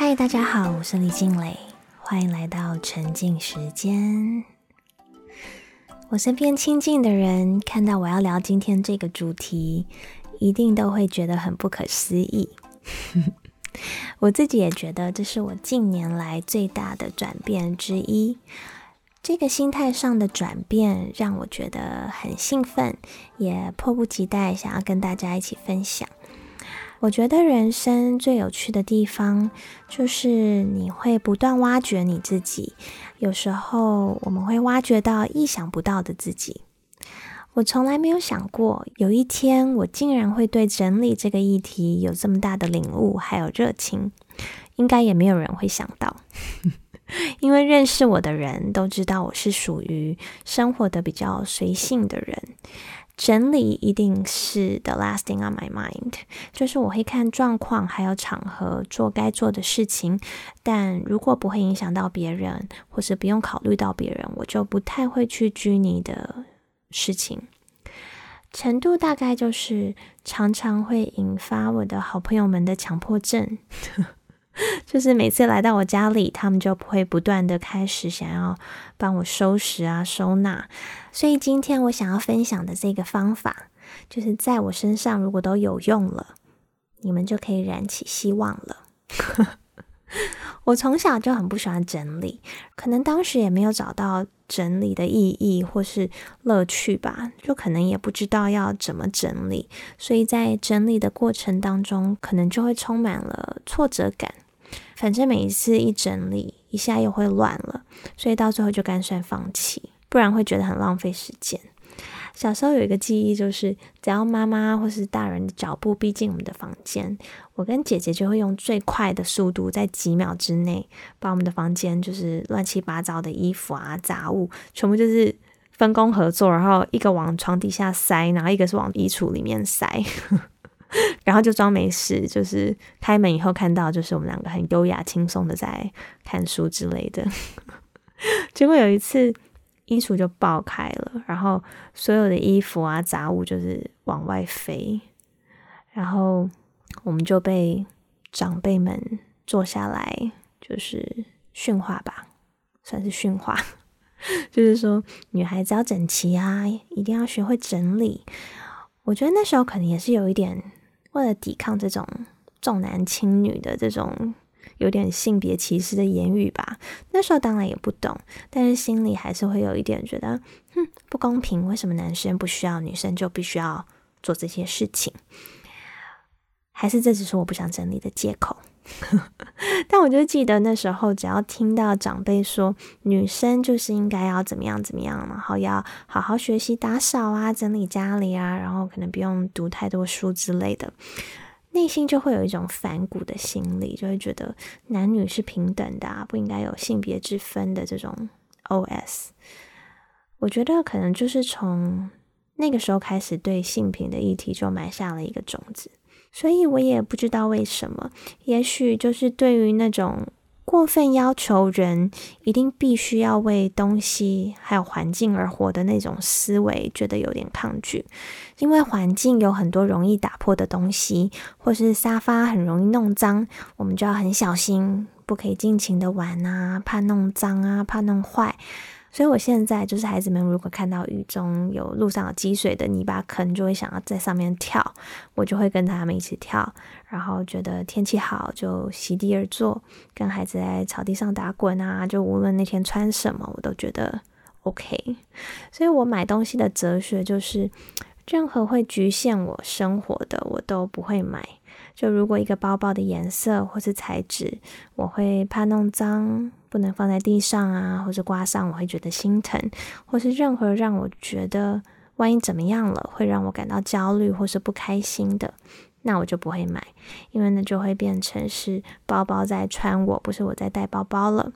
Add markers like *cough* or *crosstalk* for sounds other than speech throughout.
嗨，大家好，我是李静蕾，欢迎来到沉浸时间。我身边亲近的人看到我要聊今天这个主题，一定都会觉得很不可思议。*laughs* 我自己也觉得这是我近年来最大的转变之一。这个心态上的转变让我觉得很兴奋，也迫不及待想要跟大家一起分享。我觉得人生最有趣的地方，就是你会不断挖掘你自己。有时候我们会挖掘到意想不到的自己。我从来没有想过，有一天我竟然会对整理这个议题有这么大的领悟，还有热情。应该也没有人会想到。*laughs* 因为认识我的人都知道我是属于生活的比较随性的人，整理一定是 the last thing on my mind，就是我会看状况还有场合做该做的事情，但如果不会影响到别人，或是不用考虑到别人，我就不太会去拘泥的事情。程度大概就是常常会引发我的好朋友们的强迫症。*laughs* 就是每次来到我家里，他们就会不断的开始想要帮我收拾啊、收纳。所以今天我想要分享的这个方法，就是在我身上如果都有用了，你们就可以燃起希望了。*laughs* 我从小就很不喜欢整理，可能当时也没有找到整理的意义或是乐趣吧，就可能也不知道要怎么整理，所以在整理的过程当中，可能就会充满了挫折感。反正每一次一整理一下又会乱了，所以到最后就干脆放弃，不然会觉得很浪费时间。小时候有一个记忆，就是只要妈妈或是大人的脚步逼近我们的房间，我跟姐姐就会用最快的速度，在几秒之内把我们的房间就是乱七八糟的衣服啊、杂物，全部就是分工合作，然后一个往床底下塞，然后一个是往衣橱里面塞。然后就装没事，就是开门以后看到，就是我们两个很优雅轻松的在看书之类的。*laughs* 结果有一次衣橱就爆开了，然后所有的衣服啊杂物就是往外飞，然后我们就被长辈们坐下来就是训话吧，算是训话，*laughs* 就是说女孩子要整齐啊，一定要学会整理。我觉得那时候可能也是有一点。为了抵抗这种重男轻女的这种有点性别歧视的言语吧，那时候当然也不懂，但是心里还是会有一点觉得，哼，不公平，为什么男生不需要，女生就必须要做这些事情？还是这只是我不想整理的借口？*laughs* 但我就记得那时候，只要听到长辈说女生就是应该要怎么样怎么样，然后要好好学习打扫啊、整理家里啊，然后可能不用读太多书之类的，内心就会有一种反骨的心理，就会觉得男女是平等的，啊，不应该有性别之分的这种 OS。我觉得可能就是从那个时候开始，对性平的议题就埋下了一个种子。所以我也不知道为什么，也许就是对于那种过分要求人一定必须要为东西还有环境而活的那种思维，觉得有点抗拒。因为环境有很多容易打破的东西，或是沙发很容易弄脏，我们就要很小心，不可以尽情的玩啊，怕弄脏啊，怕弄坏。所以，我现在就是孩子们，如果看到雨中有路上有积水的泥巴坑，就会想要在上面跳，我就会跟他们一起跳。然后觉得天气好，就席地而坐，跟孩子在草地上打滚啊。就无论那天穿什么，我都觉得 OK。所以我买东西的哲学就是，任何会局限我生活的，我都不会买。就如果一个包包的颜色或是材质，我会怕弄脏。不能放在地上啊，或者刮伤，我会觉得心疼；或是任何让我觉得万一怎么样了，会让我感到焦虑或是不开心的，那我就不会买，因为那就会变成是包包在穿我，不是我在带包包了。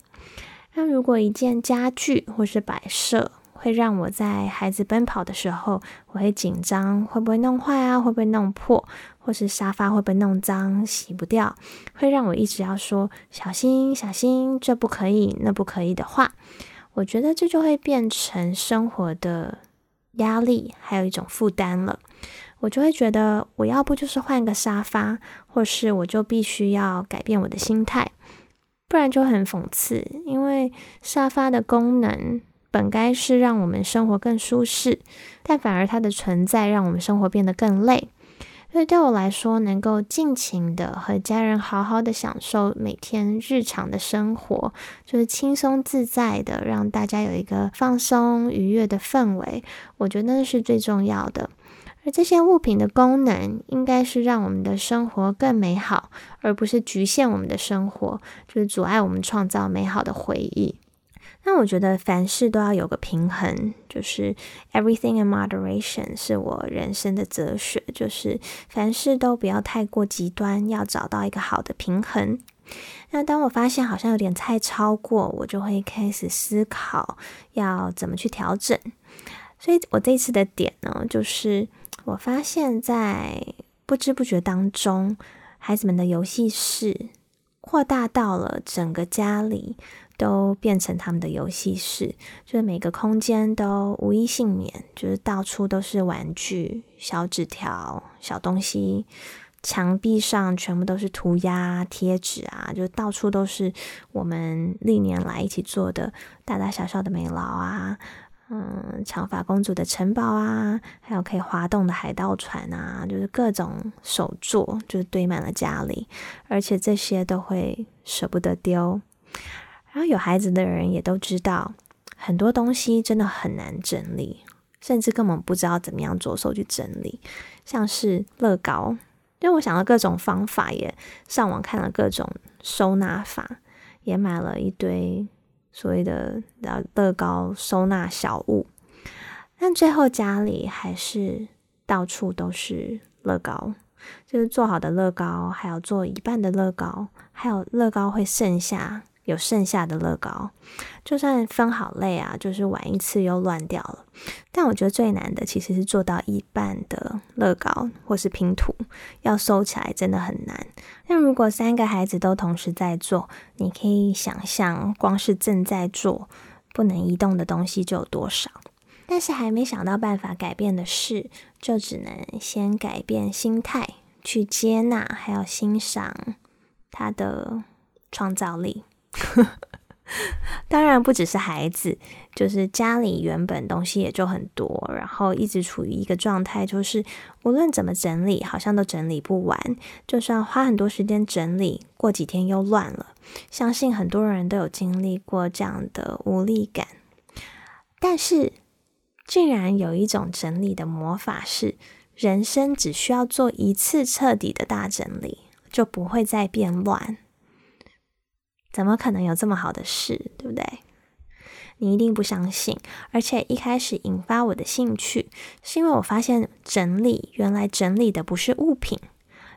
那如果一件家具或是摆设，会让我在孩子奔跑的时候，我会紧张，会不会弄坏啊？会不会弄破？或是沙发会不会弄脏、洗不掉？会让我一直要说小心、小心，这不可以，那不可以的话，我觉得这就会变成生活的压力，还有一种负担了。我就会觉得，我要不就是换个沙发，或是我就必须要改变我的心态，不然就很讽刺。因为沙发的功能本该是让我们生活更舒适，但反而它的存在让我们生活变得更累。所以对我来说，能够尽情的和家人好好的享受每天日常的生活，就是轻松自在的，让大家有一个放松愉悦的氛围，我觉得那是最重要的。而这些物品的功能，应该是让我们的生活更美好，而不是局限我们的生活，就是阻碍我们创造美好的回忆。那我觉得凡事都要有个平衡，就是 everything in moderation 是我人生的哲学，就是凡事都不要太过极端，要找到一个好的平衡。那当我发现好像有点太超过，我就会开始思考要怎么去调整。所以我这次的点呢，就是我发现在不知不觉当中，孩子们的游戏室扩大到了整个家里。都变成他们的游戏室，就是每个空间都无一幸免，就是到处都是玩具、小纸条、小东西，墙壁上全部都是涂鸦、贴纸啊，就到处都是我们历年来一起做的大大小小的美劳啊，嗯，长发公主的城堡啊，还有可以滑动的海盗船啊，就是各种手作，就是堆满了家里，而且这些都会舍不得丢。然后有孩子的人也都知道，很多东西真的很难整理，甚至根本不知道怎么样着手去整理。像是乐高，因为我想了各种方法，也上网看了各种收纳法，也买了一堆所谓的乐高收纳小物，但最后家里还是到处都是乐高，就是做好的乐高，还有做一半的乐高，还有乐高会剩下。有剩下的乐高，就算分好类啊，就是玩一次又乱掉了。但我觉得最难的其实是做到一半的乐高或是拼图，要收起来真的很难。那如果三个孩子都同时在做，你可以想象，光是正在做不能移动的东西就有多少。但是还没想到办法改变的事，就只能先改变心态，去接纳，还要欣赏他的创造力。*laughs* 当然不只是孩子，就是家里原本东西也就很多，然后一直处于一个状态，就是无论怎么整理，好像都整理不完。就算花很多时间整理，过几天又乱了。相信很多人都有经历过这样的无力感。但是，竟然有一种整理的魔法，是人生只需要做一次彻底的大整理，就不会再变乱。怎么可能有这么好的事，对不对？你一定不相信。而且一开始引发我的兴趣，是因为我发现整理原来整理的不是物品，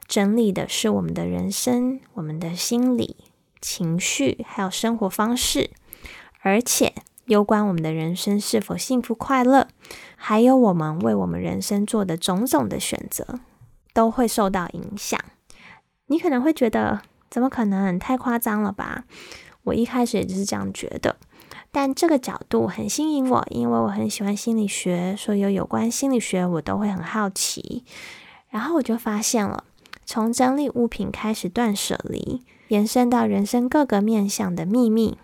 整理的是我们的人生、我们的心理、情绪，还有生活方式。而且攸关我们的人生是否幸福快乐，还有我们为我们人生做的种种的选择，都会受到影响。你可能会觉得。怎么可能？太夸张了吧！我一开始也就是这样觉得，但这个角度很吸引我，因为我很喜欢心理学，所有有关心理学我都会很好奇。然后我就发现了，从整理物品开始断舍离，延伸到人生各个面向的秘密。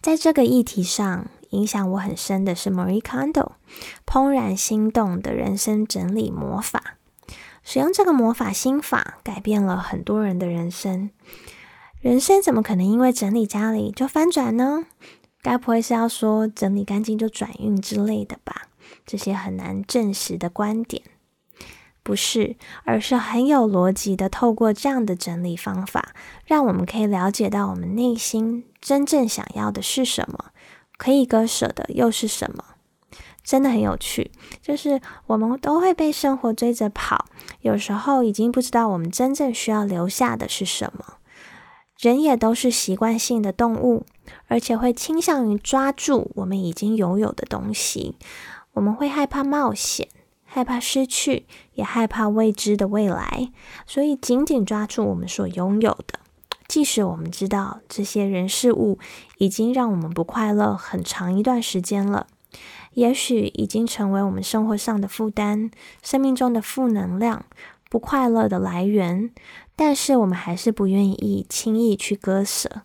在这个议题上，影响我很深的是 Marie Kondo 怦然心动的人生整理魔法。使用这个魔法心法，改变了很多人的人生。人生怎么可能因为整理家里就翻转呢？该不会是要说整理干净就转运之类的吧？这些很难证实的观点，不是，而是很有逻辑的。透过这样的整理方法，让我们可以了解到我们内心真正想要的是什么，可以割舍的又是什么。真的很有趣，就是我们都会被生活追着跑，有时候已经不知道我们真正需要留下的是什么。人也都是习惯性的动物，而且会倾向于抓住我们已经拥有的东西。我们会害怕冒险，害怕失去，也害怕未知的未来，所以紧紧抓住我们所拥有的，即使我们知道这些人事物已经让我们不快乐很长一段时间了。也许已经成为我们生活上的负担，生命中的负能量、不快乐的来源。但是我们还是不愿意轻易去割舍。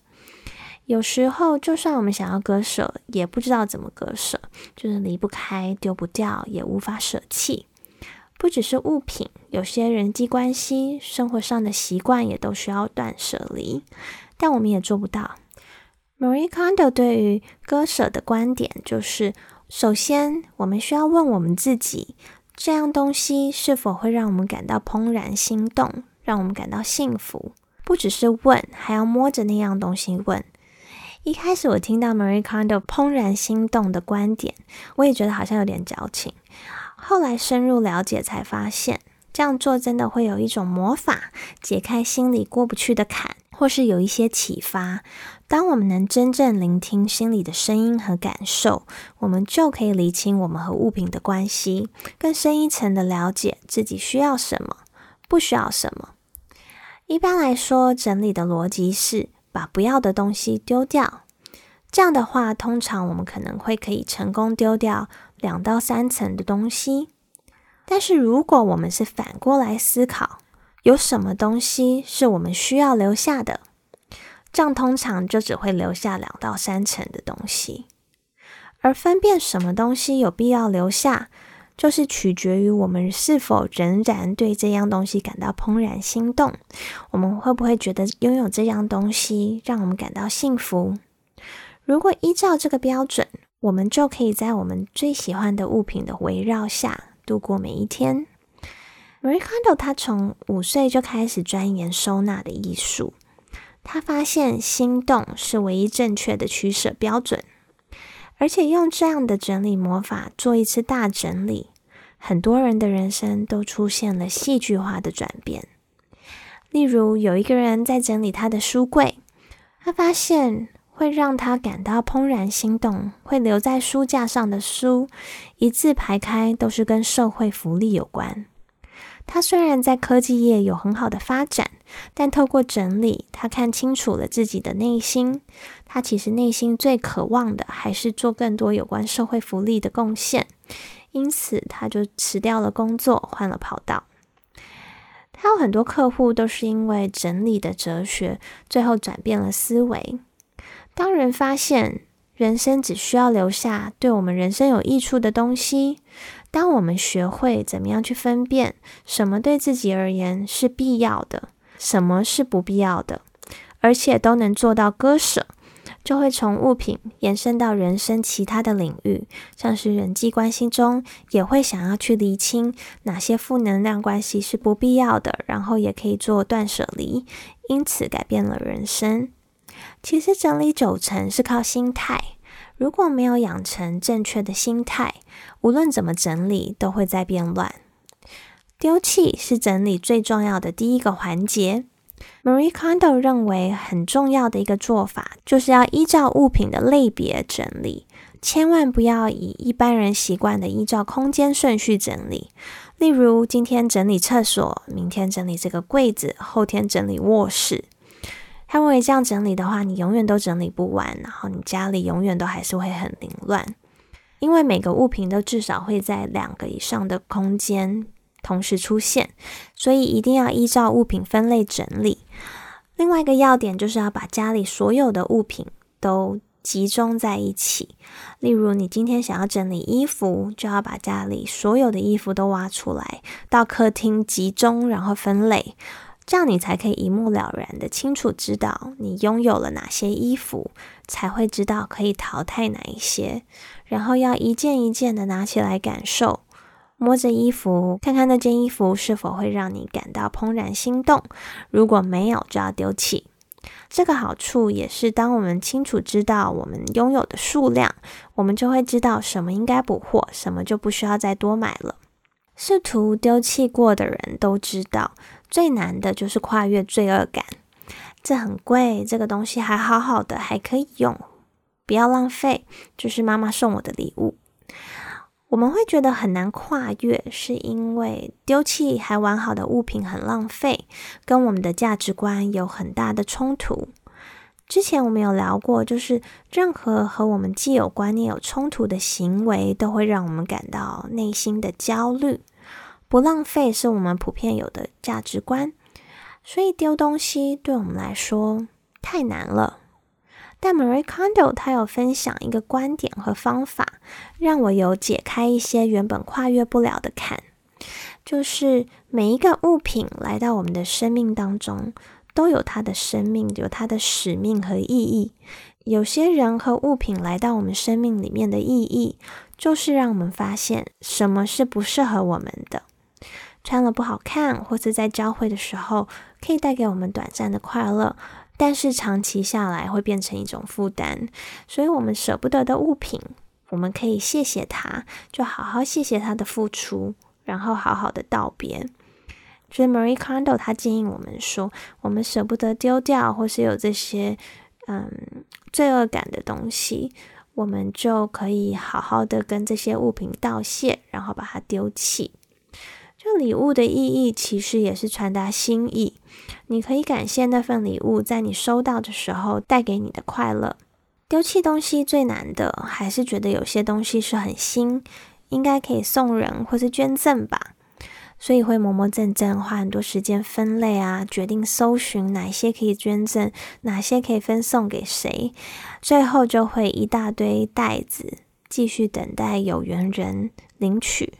有时候，就算我们想要割舍，也不知道怎么割舍，就是离不开、丢不掉，也无法舍弃。不只是物品，有些人际关系、生活上的习惯也都需要断舍离，但我们也做不到。Marie Kondo 对于割舍的观点就是：首先，我们需要问我们自己，这样东西是否会让我们感到怦然心动？让我们感到幸福，不只是问，还要摸着那样东西问。一开始我听到 Marie Kondo 怦然心动的观点，我也觉得好像有点矫情。后来深入了解，才发现这样做真的会有一种魔法，解开心里过不去的坎，或是有一些启发。当我们能真正聆听心里的声音和感受，我们就可以理清我们和物品的关系，更深一层的了解自己需要什么，不需要什么。一般来说，整理的逻辑是把不要的东西丢掉。这样的话，通常我们可能会可以成功丢掉两到三层的东西。但是如果我们是反过来思考，有什么东西是我们需要留下的，这样通常就只会留下两到三层的东西。而分辨什么东西有必要留下。就是取决于我们是否仍然对这样东西感到怦然心动，我们会不会觉得拥有这样东西让我们感到幸福？如果依照这个标准，我们就可以在我们最喜欢的物品的围绕下度过每一天。Marie Kondo 他从五岁就开始钻研收纳的艺术，他发现心动是唯一正确的取舍标准。而且用这样的整理魔法做一次大整理，很多人的人生都出现了戏剧化的转变。例如，有一个人在整理他的书柜，他发现会让他感到怦然心动、会留在书架上的书，一字排开都是跟社会福利有关。他虽然在科技业有很好的发展，但透过整理，他看清楚了自己的内心。他其实内心最渴望的还是做更多有关社会福利的贡献，因此他就辞掉了工作，换了跑道。他有很多客户都是因为整理的哲学，最后转变了思维。当人发现人生只需要留下对我们人生有益处的东西。当我们学会怎么样去分辨什么对自己而言是必要的，什么是不必要的，而且都能做到割舍，就会从物品延伸到人生其他的领域，像是人际关系中，也会想要去厘清哪些负能量关系是不必要的，然后也可以做断舍离，因此改变了人生。其实整理九成是靠心态。如果没有养成正确的心态，无论怎么整理都会在变乱。丢弃是整理最重要的第一个环节。Marie Kondo 认为很重要的一个做法，就是要依照物品的类别整理，千万不要以一般人习惯的依照空间顺序整理。例如，今天整理厕所，明天整理这个柜子，后天整理卧室。他认为这样整理的话，你永远都整理不完，然后你家里永远都还是会很凌乱，因为每个物品都至少会在两个以上的空间同时出现，所以一定要依照物品分类整理。另外一个要点就是要把家里所有的物品都集中在一起。例如，你今天想要整理衣服，就要把家里所有的衣服都挖出来，到客厅集中，然后分类。这样你才可以一目了然的清楚知道你拥有了哪些衣服，才会知道可以淘汰哪一些，然后要一件一件的拿起来感受，摸着衣服，看看那件衣服是否会让你感到怦然心动。如果没有，就要丢弃。这个好处也是，当我们清楚知道我们拥有的数量，我们就会知道什么应该补货，什么就不需要再多买了。试图丢弃过的人都知道。最难的就是跨越罪恶感，这很贵，这个东西还好好的，还可以用，不要浪费，就是妈妈送我的礼物。我们会觉得很难跨越，是因为丢弃还完好的物品很浪费，跟我们的价值观有很大的冲突。之前我们有聊过，就是任何和我们既有观念有冲突的行为，都会让我们感到内心的焦虑。不浪费是我们普遍有的价值观，所以丢东西对我们来说太难了。但 Marie Kondo 他有分享一个观点和方法，让我有解开一些原本跨越不了的坎，就是每一个物品来到我们的生命当中。都有它的生命，有它的使命和意义。有些人和物品来到我们生命里面的意义，就是让我们发现什么是不适合我们的，穿了不好看，或是在教会的时候可以带给我们短暂的快乐，但是长期下来会变成一种负担。所以，我们舍不得的物品，我们可以谢谢他，就好好谢谢他的付出，然后好好的道别。所以，Marie Kondo 他建议我们说，我们舍不得丢掉，或是有这些嗯罪恶感的东西，我们就可以好好的跟这些物品道谢，然后把它丢弃。这礼物的意义，其实也是传达心意。你可以感谢那份礼物在你收到的时候带给你的快乐。丢弃东西最难的，还是觉得有些东西是很新，应该可以送人或是捐赠吧。所以会磨磨蹭蹭，花很多时间分类啊，决定搜寻哪些可以捐赠，哪些可以分送给谁，最后就会一大堆袋子，继续等待有缘人领取，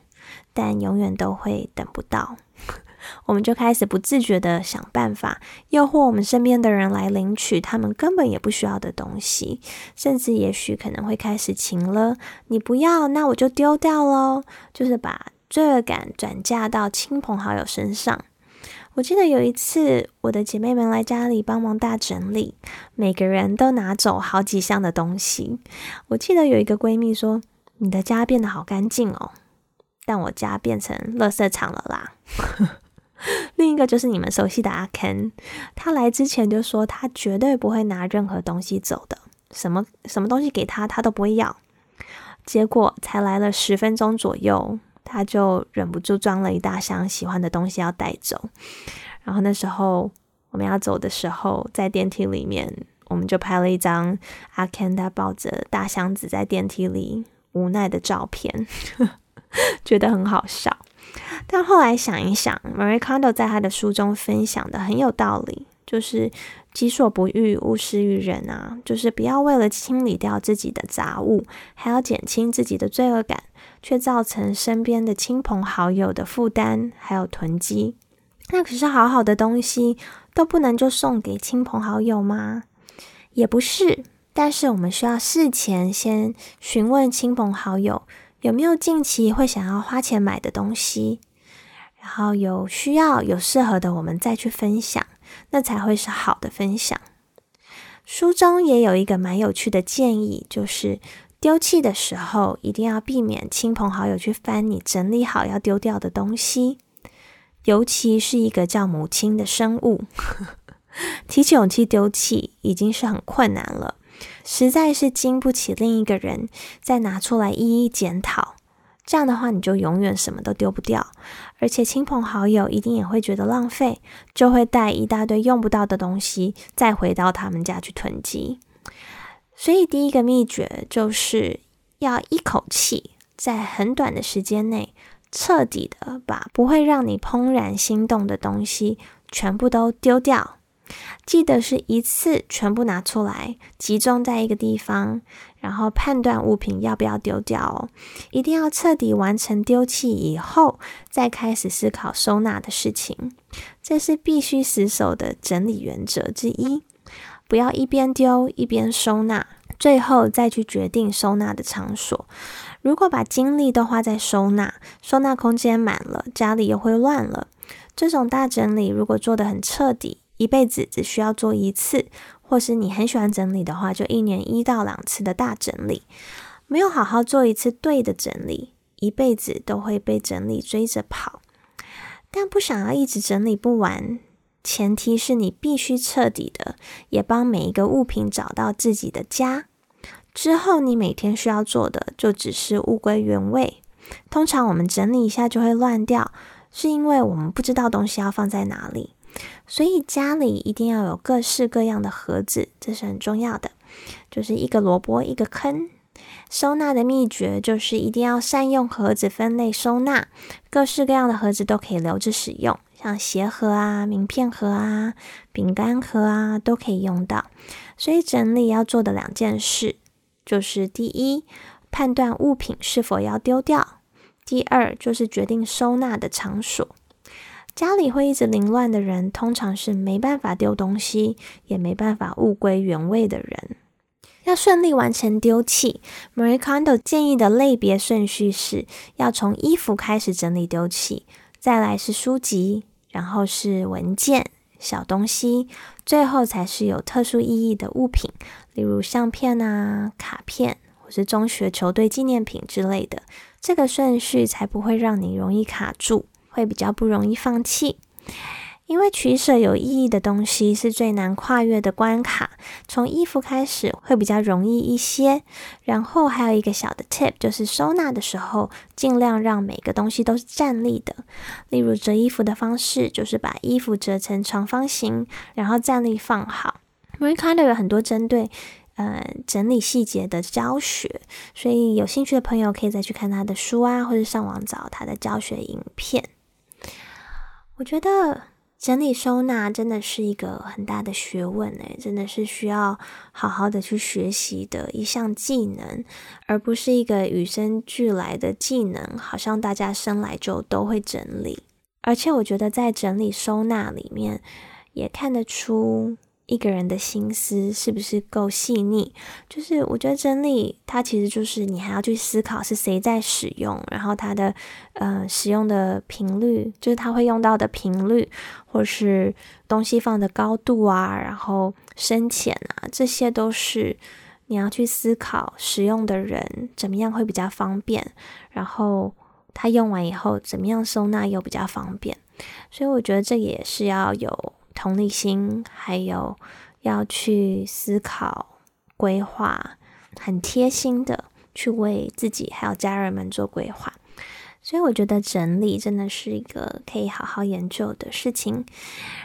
但永远都会等不到。*laughs* 我们就开始不自觉的想办法诱惑我们身边的人来领取他们根本也不需要的东西，甚至也许可能会开始请了，你不要，那我就丢掉喽，就是把。罪恶感转嫁到亲朋好友身上。我记得有一次，我的姐妹们来家里帮忙大整理，每个人都拿走好几箱的东西。我记得有一个闺蜜说：“你的家变得好干净哦。”但我家变成垃圾场了啦。*laughs* 另一个就是你们熟悉的阿 Ken，他来之前就说他绝对不会拿任何东西走的，什么什么东西给他他都不会要。结果才来了十分钟左右。他就忍不住装了一大箱喜欢的东西要带走，然后那时候我们要走的时候，在电梯里面，我们就拍了一张阿 Ken 他抱着大箱子在电梯里无奈的照片，*laughs* *laughs* 觉得很好笑。但后来想一想，Marie Kondo 在他的书中分享的很有道理，就是己所不欲，勿施于人啊，就是不要为了清理掉自己的杂物，还要减轻自己的罪恶感。却造成身边的亲朋好友的负担，还有囤积。那可是好好的东西都不能就送给亲朋好友吗？也不是，但是我们需要事前先询问亲朋好友有没有近期会想要花钱买的东西，然后有需要有适合的，我们再去分享，那才会是好的分享。书中也有一个蛮有趣的建议，就是。丢弃的时候，一定要避免亲朋好友去翻你整理好要丢掉的东西，尤其是一个叫母亲的生物，*laughs* 提起勇气丢弃已经是很困难了，实在是经不起另一个人再拿出来一一检讨。这样的话，你就永远什么都丢不掉，而且亲朋好友一定也会觉得浪费，就会带一大堆用不到的东西再回到他们家去囤积。所以，第一个秘诀就是要一口气，在很短的时间内，彻底的把不会让你怦然心动的东西全部都丢掉。记得是一次全部拿出来，集中在一个地方，然后判断物品要不要丢掉哦。一定要彻底完成丢弃以后，再开始思考收纳的事情。这是必须死守的整理原则之一。不要一边丢一边收纳，最后再去决定收纳的场所。如果把精力都花在收纳，收纳空间满了，家里又会乱了。这种大整理如果做得很彻底，一辈子只需要做一次，或是你很喜欢整理的话，就一年一到两次的大整理。没有好好做一次对的整理，一辈子都会被整理追着跑。但不想要一直整理不完。前提是你必须彻底的，也帮每一个物品找到自己的家。之后，你每天需要做的就只是物归原位。通常我们整理一下就会乱掉，是因为我们不知道东西要放在哪里。所以家里一定要有各式各样的盒子，这是很重要的。就是一个萝卜一个坑。收纳的秘诀就是一定要善用盒子分类收纳，各式各样的盒子都可以留着使用，像鞋盒啊、名片盒啊、饼干盒啊都可以用到。所以整理要做的两件事，就是第一，判断物品是否要丢掉；第二，就是决定收纳的场所。家里会一直凌乱的人，通常是没办法丢东西，也没办法物归原位的人。要顺利完成丢弃，Marie Kondo 建议的类别顺序是要从衣服开始整理丢弃，再来是书籍，然后是文件、小东西，最后才是有特殊意义的物品，例如相片啊、卡片或是中学球队纪念品之类的。这个顺序才不会让你容易卡住，会比较不容易放弃。因为取舍有意义的东西是最难跨越的关卡，从衣服开始会比较容易一些。然后还有一个小的 tip，就是收纳的时候尽量让每个东西都是站立的。例如折衣服的方式，就是把衣服折成长方形，然后站立放好。Marie Kondo 有很多针对呃整理细节的教学，所以有兴趣的朋友可以再去看他的书啊，或者上网找他的教学影片。我觉得。整理收纳真的是一个很大的学问诶，真的是需要好好的去学习的一项技能，而不是一个与生俱来的技能。好像大家生来就都会整理，而且我觉得在整理收纳里面也看得出。一个人的心思是不是够细腻？就是我觉得整理它其实就是你还要去思考是谁在使用，然后它的呃使用的频率，就是它会用到的频率，或是东西放的高度啊，然后深浅啊，这些都是你要去思考使用的人怎么样会比较方便，然后他用完以后怎么样收纳又比较方便。所以我觉得这也是要有。同理心，还有要去思考、规划，很贴心的去为自己还有家人们做规划。所以我觉得整理真的是一个可以好好研究的事情。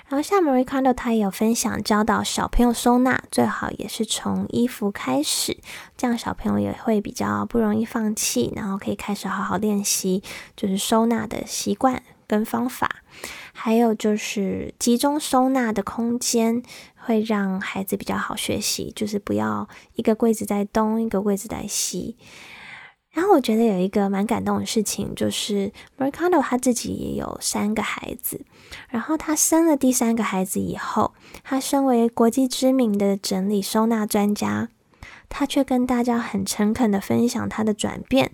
然后像 Marie Kondo，他也有分享教导小朋友收纳，最好也是从衣服开始，这样小朋友也会比较不容易放弃，然后可以开始好好练习，就是收纳的习惯跟方法。还有就是集中收纳的空间，会让孩子比较好学习。就是不要一个柜子在东，一个柜子在西。然后我觉得有一个蛮感动的事情，就是 Mercado 他自己也有三个孩子。然后他生了第三个孩子以后，他身为国际知名的整理收纳专家，他却跟大家很诚恳的分享他的转变。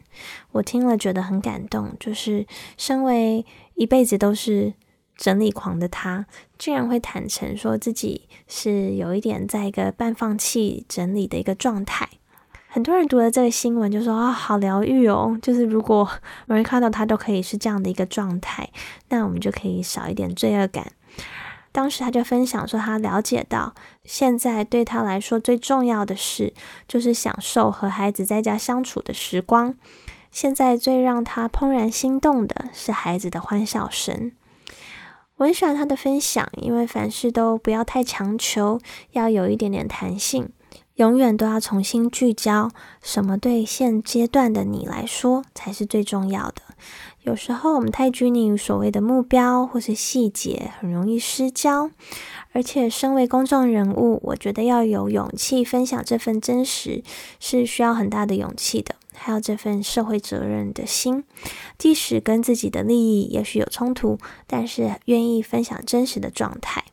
我听了觉得很感动，就是身为一辈子都是。整理狂的他，居然会坦诚说自己是有一点在一个半放弃整理的一个状态。很多人读了这个新闻就说啊，好疗愈哦！就是如果 *laughs* Marie 看到他都可以是这样的一个状态，那我们就可以少一点罪恶感。当时他就分享说，他了解到现在对他来说最重要的事就是享受和孩子在家相处的时光。现在最让他怦然心动的是孩子的欢笑声。我很喜欢他的分享，因为凡事都不要太强求，要有一点点弹性，永远都要重新聚焦，什么对现阶段的你来说才是最重要的。有时候我们太拘泥于所谓的目标或是细节，很容易失焦。而且，身为公众人物，我觉得要有勇气分享这份真实，是需要很大的勇气的。还有这份社会责任的心，即使跟自己的利益也许有冲突，但是愿意分享真实的状态。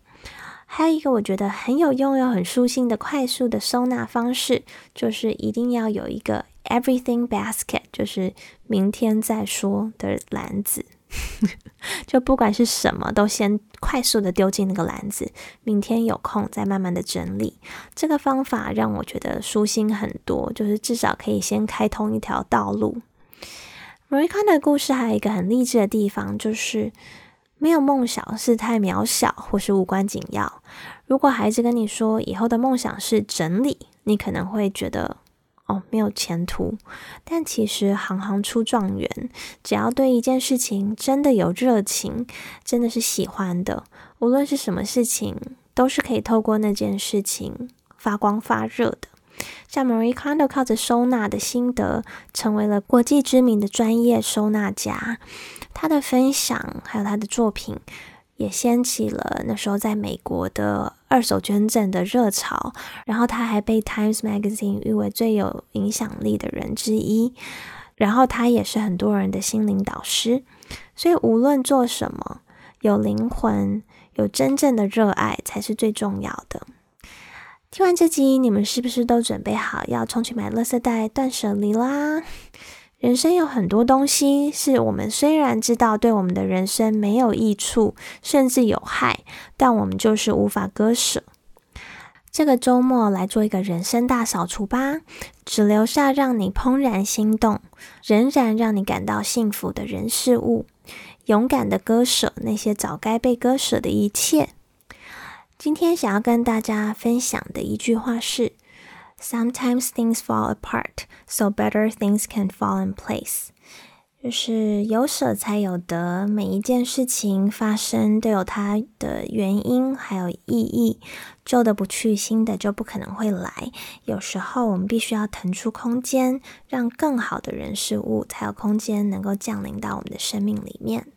还有一个我觉得很有用又很舒心的快速的收纳方式，就是一定要有一个 everything basket，就是明天再说的篮子。*laughs* 就不管是什么，都先快速的丢进那个篮子，明天有空再慢慢的整理。这个方法让我觉得舒心很多，就是至少可以先开通一条道路。Marie k a n 的故事还有一个很励志的地方，就是没有梦想是太渺小或是无关紧要。如果孩子跟你说以后的梦想是整理，你可能会觉得。没有前途。但其实行行出状元，只要对一件事情真的有热情，真的是喜欢的，无论是什么事情，都是可以透过那件事情发光发热的。像 Marie Kondo 靠着收纳的心得，成为了国际知名的专业收纳家。他的分享还有他的作品，也掀起了那时候在美国的二手捐赠的热潮。然后他还被 Times Magazine 誉为最有影响力的人之一。然后他也是很多人的心灵导师。所以无论做什么，有灵魂、有真正的热爱才是最重要的。听完这集，你们是不是都准备好要冲去买垃圾袋断舍离啦？人生有很多东西是我们虽然知道对我们的人生没有益处，甚至有害，但我们就是无法割舍。这个周末来做一个人生大扫除吧，只留下让你怦然心动、仍然让你感到幸福的人事物，勇敢的割舍那些早该被割舍的一切。今天想要跟大家分享的一句话是：“Sometimes things fall apart, so better things can fall in place。”就是有舍才有得，每一件事情发生都有它的原因，还有意义。旧的不去，新的就不可能会来。有时候我们必须要腾出空间，让更好的人事物才有空间能够降临到我们的生命里面。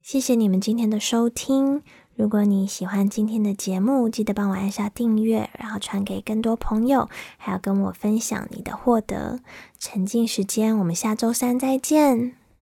谢谢你们今天的收听。如果你喜欢今天的节目，记得帮我按下订阅，然后传给更多朋友，还要跟我分享你的获得。沉浸时间，我们下周三再见。